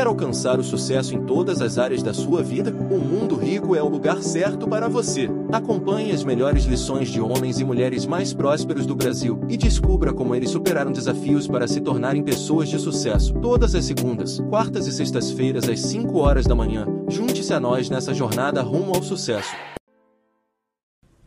Quer alcançar o sucesso em todas as áreas da sua vida? O Mundo Rico é o lugar certo para você. Acompanhe as melhores lições de homens e mulheres mais prósperos do Brasil e descubra como eles superaram desafios para se tornarem pessoas de sucesso. Todas as segundas, quartas e sextas-feiras às 5 horas da manhã. Junte-se a nós nessa jornada rumo ao sucesso.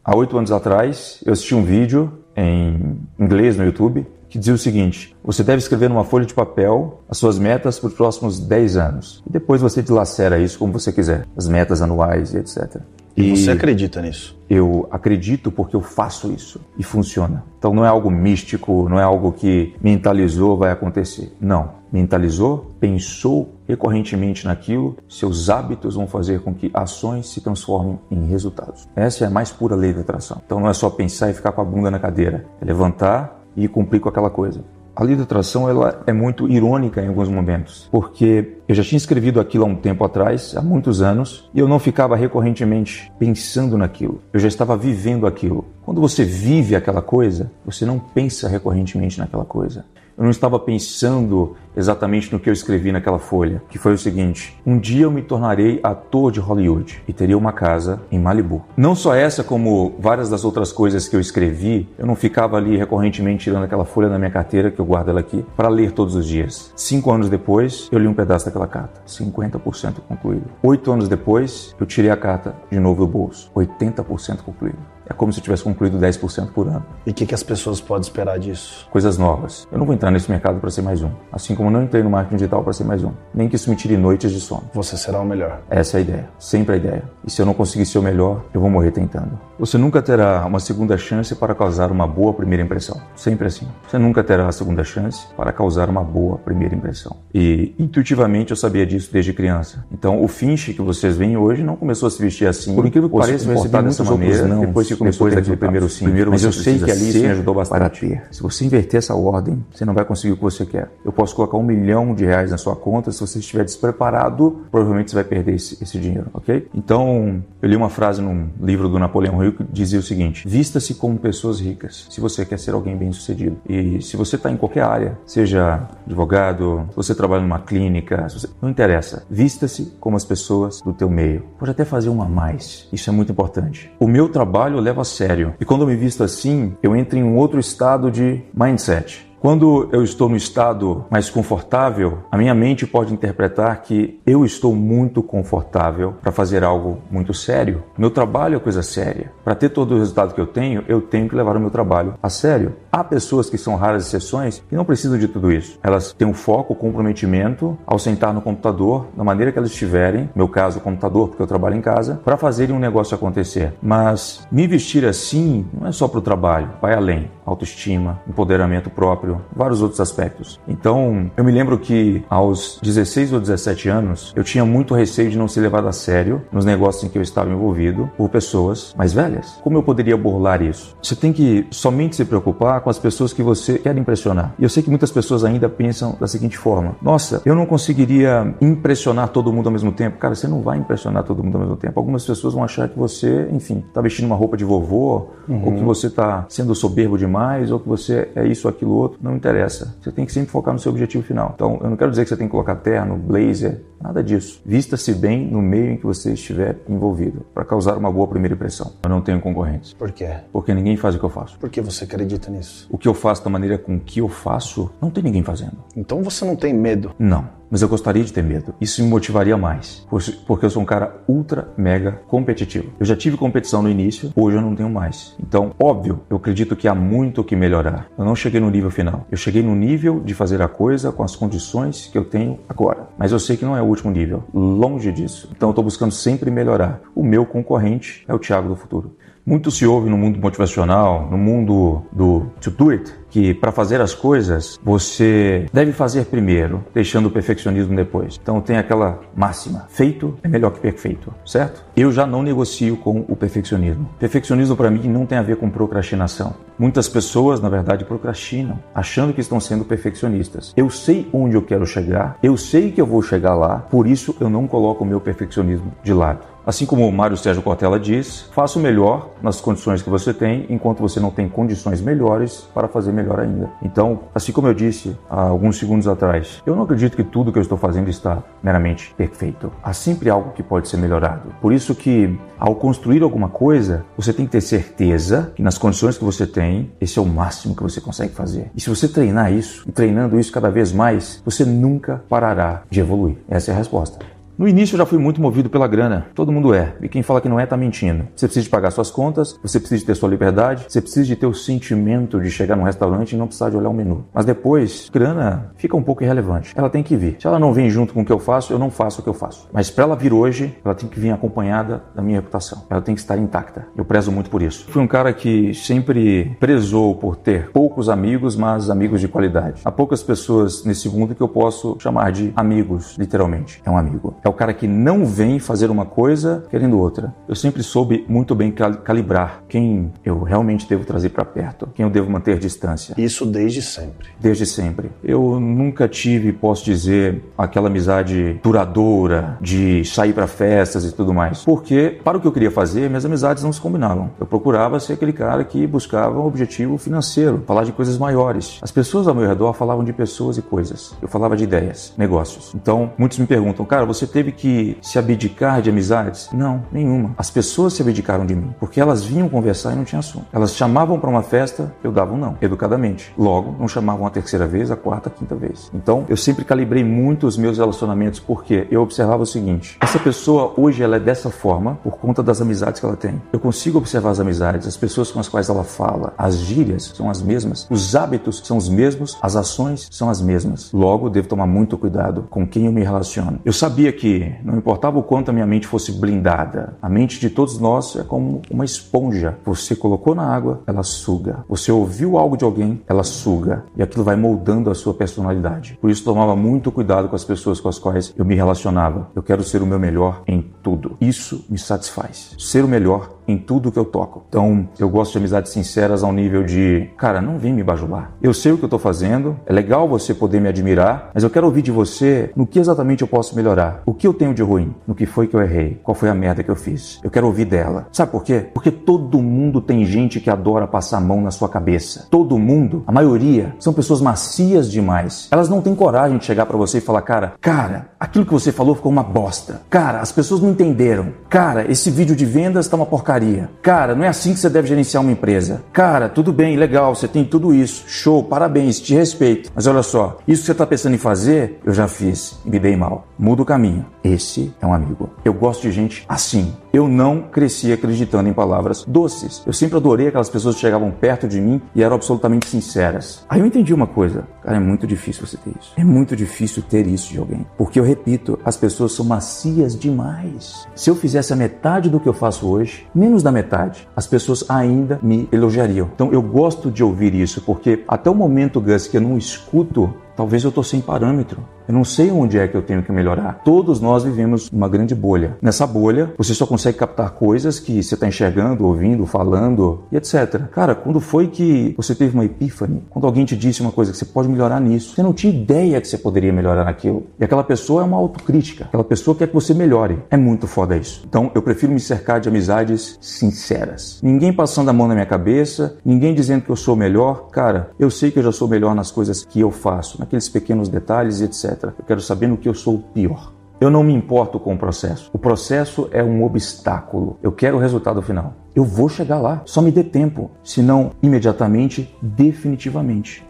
Há oito anos atrás, eu assisti um vídeo em inglês no YouTube que dizia o seguinte: você deve escrever numa folha de papel as suas metas para os próximos 10 anos. E depois você dilacera isso como você quiser, as metas anuais e etc. E você acredita nisso? Eu acredito porque eu faço isso e funciona. Então não é algo místico, não é algo que mentalizou vai acontecer. Não. Mentalizou, pensou recorrentemente naquilo, seus hábitos vão fazer com que ações se transformem em resultados. Essa é a mais pura lei da atração. Então não é só pensar e ficar com a bunda na cadeira, é levantar e cumprir com aquela coisa. A lei da atração ela é muito irônica em alguns momentos, porque eu já tinha escrevido aquilo há um tempo atrás, há muitos anos, e eu não ficava recorrentemente pensando naquilo. Eu já estava vivendo aquilo. Quando você vive aquela coisa, você não pensa recorrentemente naquela coisa. Eu não estava pensando exatamente no que eu escrevi naquela folha, que foi o seguinte: um dia eu me tornarei ator de Hollywood e teria uma casa em Malibu. Não só essa, como várias das outras coisas que eu escrevi, eu não ficava ali recorrentemente tirando aquela folha da minha carteira, que eu guardo ela aqui, para ler todos os dias. Cinco anos depois, eu li um pedaço daquela carta, 50% concluído. Oito anos depois, eu tirei a carta de novo do bolso, 80% concluído. É como se eu tivesse concluído 10% por ano. E o que, que as pessoas podem esperar disso? Coisas novas. Eu não vou entrar nesse mercado para ser mais um. Assim como não entrei no marketing digital para ser mais um. Nem que isso me tire noites de sono. Você será o melhor. Essa é a ideia. Sempre a ideia. E se eu não conseguir ser o melhor, eu vou morrer tentando. Você nunca terá uma segunda chance para causar uma boa primeira impressão. Sempre assim. Você nunca terá a segunda chance para causar uma boa primeira impressão. E intuitivamente eu sabia disso desde criança. Então o Finch que vocês veem hoje não começou a se vestir assim. Por incrível que pareça, eu recebi dessa maneira não, depois começou depois daquele primeiro sim. Primeiro Mas eu sei que ali isso me ajudou bastante. Se você inverter essa ordem, você não vai conseguir o que você quer. Eu posso colocar um milhão de reais na sua conta, se você estiver despreparado, provavelmente você vai perder esse, esse dinheiro, ok? Então, eu li uma frase num livro do Napoleão Hill que dizia o seguinte: vista-se como pessoas ricas, se você quer ser alguém bem sucedido. E se você está em qualquer área, seja advogado, se você trabalha numa clínica, você... não interessa. Vista-se como as pessoas do teu meio. Pode até fazer uma a mais. Isso é muito importante. O meu trabalho levo a sério. E quando eu me visto assim, eu entro em um outro estado de mindset. Quando eu estou no estado mais confortável, a minha mente pode interpretar que eu estou muito confortável para fazer algo muito sério. Meu trabalho é coisa séria. Para ter todo o resultado que eu tenho, eu tenho que levar o meu trabalho a sério. Há pessoas que são raras exceções que não precisam de tudo isso. Elas têm um foco, o comprometimento ao sentar no computador, da maneira que elas estiverem, meu caso, o computador, porque eu trabalho em casa, para fazerem um negócio acontecer. Mas me vestir assim não é só para o trabalho, vai além. Autoestima, empoderamento próprio vários outros aspectos. Então, eu me lembro que aos 16 ou 17 anos, eu tinha muito receio de não ser levado a sério nos negócios em que eu estava envolvido por pessoas mais velhas. Como eu poderia burlar isso? Você tem que somente se preocupar com as pessoas que você quer impressionar. E eu sei que muitas pessoas ainda pensam da seguinte forma: nossa, eu não conseguiria impressionar todo mundo ao mesmo tempo. Cara, você não vai impressionar todo mundo ao mesmo tempo. Algumas pessoas vão achar que você, enfim, está vestindo uma roupa de vovô, uhum. ou que você está sendo soberbo demais, ou que você é isso, aquilo, outro não interessa. Você tem que sempre focar no seu objetivo final. Então, eu não quero dizer que você tem que colocar terno, blazer, nada disso. Vista-se bem no meio em que você estiver envolvido, para causar uma boa primeira impressão. Eu não tenho concorrentes. Por quê? Porque ninguém faz o que eu faço. Por que você acredita nisso? O que eu faço da maneira com que eu faço, não tem ninguém fazendo. Então você não tem medo? Não mas eu gostaria de ter medo. Isso me motivaria mais, porque eu sou um cara ultra mega competitivo. Eu já tive competição no início, hoje eu não tenho mais. Então, óbvio, eu acredito que há muito o que melhorar. Eu não cheguei no nível final. Eu cheguei no nível de fazer a coisa com as condições que eu tenho agora. Mas eu sei que não é o último nível, longe disso. Então eu estou buscando sempre melhorar. O meu concorrente é o Thiago do futuro. Muito se ouve no mundo motivacional, no mundo do to do it, que para fazer as coisas você deve fazer primeiro, deixando o perfeccionismo depois. Então tem aquela máxima: feito é melhor que perfeito, certo? Eu já não negocio com o perfeccionismo. Perfeccionismo para mim não tem a ver com procrastinação. Muitas pessoas, na verdade, procrastinam, achando que estão sendo perfeccionistas. Eu sei onde eu quero chegar, eu sei que eu vou chegar lá, por isso eu não coloco o meu perfeccionismo de lado. Assim como o Mário Sérgio Cortella diz, faça o melhor nas condições que você tem, enquanto você não tem condições melhores para fazer melhor ainda. Então, assim como eu disse há alguns segundos atrás, eu não acredito que tudo que eu estou fazendo está meramente perfeito. Há sempre algo que pode ser melhorado. Por isso que, ao construir alguma coisa, você tem que ter certeza que nas condições que você tem, esse é o máximo que você consegue fazer. E se você treinar isso, e treinando isso cada vez mais, você nunca parará de evoluir. Essa é a resposta. No início eu já fui muito movido pela grana. Todo mundo é. E quem fala que não é, tá mentindo. Você precisa de pagar suas contas, você precisa de ter sua liberdade, você precisa de ter o sentimento de chegar num restaurante e não precisar de olhar o menu. Mas depois, grana fica um pouco irrelevante. Ela tem que vir. Se ela não vem junto com o que eu faço, eu não faço o que eu faço. Mas para ela vir hoje, ela tem que vir acompanhada da minha reputação. Ela tem que estar intacta. Eu prezo muito por isso. Fui um cara que sempre prezou por ter poucos amigos, mas amigos de qualidade. Há poucas pessoas nesse mundo que eu posso chamar de amigos, literalmente. É um amigo é o cara que não vem fazer uma coisa querendo outra. Eu sempre soube muito bem calibrar quem eu realmente devo trazer para perto, quem eu devo manter distância. Isso desde sempre. Desde sempre. Eu nunca tive, posso dizer, aquela amizade duradoura de sair para festas e tudo mais. Porque, para o que eu queria fazer, minhas amizades não se combinavam. Eu procurava ser aquele cara que buscava um objetivo financeiro, falar de coisas maiores. As pessoas ao meu redor falavam de pessoas e coisas. Eu falava de ideias, negócios. Então, muitos me perguntam, cara, você teve que se abdicar de amizades? Não, nenhuma. As pessoas se abdicaram de mim, porque elas vinham conversar e não tinha assunto. Elas chamavam para uma festa, eu dava um não, educadamente. Logo, não chamavam a terceira vez, a quarta, a quinta vez. Então, eu sempre calibrei muito os meus relacionamentos, porque eu observava o seguinte: essa pessoa hoje ela é dessa forma por conta das amizades que ela tem. Eu consigo observar as amizades, as pessoas com as quais ela fala, as gírias são as mesmas, os hábitos são os mesmos, as ações são as mesmas. Logo, devo tomar muito cuidado com quem eu me relaciono. Eu sabia que que não importava o quanto a minha mente fosse blindada, a mente de todos nós é como uma esponja. Você colocou na água, ela suga. Você ouviu algo de alguém, ela suga. E aquilo vai moldando a sua personalidade. Por isso, tomava muito cuidado com as pessoas com as quais eu me relacionava. Eu quero ser o meu melhor em tudo. Isso me satisfaz. Ser o melhor em tudo que eu toco. Então, eu gosto de amizades sinceras ao nível de, cara, não vem me bajular. Eu sei o que eu tô fazendo, é legal você poder me admirar, mas eu quero ouvir de você no que exatamente eu posso melhorar. O que eu tenho de ruim? No que foi que eu errei? Qual foi a merda que eu fiz? Eu quero ouvir dela. Sabe por quê? Porque todo mundo tem gente que adora passar a mão na sua cabeça. Todo mundo, a maioria, são pessoas macias demais. Elas não têm coragem de chegar para você e falar, cara, cara, aquilo que você falou ficou uma bosta. Cara, as pessoas não entenderam. Cara, esse vídeo de vendas tá uma porcaria Cara, não é assim que você deve gerenciar uma empresa. Cara, tudo bem, legal, você tem tudo isso. Show, parabéns, te respeito. Mas olha só, isso que você está pensando em fazer, eu já fiz e me dei mal. Muda o caminho. Esse é um amigo. Eu gosto de gente assim. Eu não cresci acreditando em palavras doces. Eu sempre adorei aquelas pessoas que chegavam perto de mim e eram absolutamente sinceras. Aí eu entendi uma coisa. Cara, é muito difícil você ter isso. É muito difícil ter isso de alguém. Porque eu repito, as pessoas são macias demais. Se eu fizesse a metade do que eu faço hoje, menos da metade, as pessoas ainda me elogiariam. Então eu gosto de ouvir isso, porque até o momento, Gus, que eu não escuto Talvez eu estou sem parâmetro. Eu não sei onde é que eu tenho que melhorar. Todos nós vivemos uma grande bolha. Nessa bolha, você só consegue captar coisas que você está enxergando, ouvindo, falando e etc. Cara, quando foi que você teve uma epífane? Quando alguém te disse uma coisa que você pode melhorar nisso, você não tinha ideia que você poderia melhorar naquilo. E aquela pessoa é uma autocrítica. Aquela pessoa quer que você melhore. É muito foda isso. Então, eu prefiro me cercar de amizades sinceras. Ninguém passando a mão na minha cabeça, ninguém dizendo que eu sou melhor. Cara, eu sei que eu já sou melhor nas coisas que eu faço naqueles pequenos detalhes e Eu quero saber no que eu sou o pior. Eu não me importo com o processo. O processo é um obstáculo. Eu quero o resultado final. Eu vou chegar lá. Só me dê tempo. Se não imediatamente, definitivamente.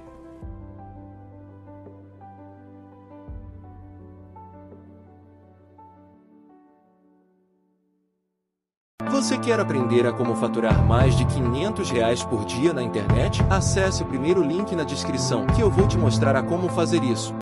Você quer aprender a como faturar mais de 500 reais por dia na internet? Acesse o primeiro link na descrição que eu vou te mostrar a como fazer isso.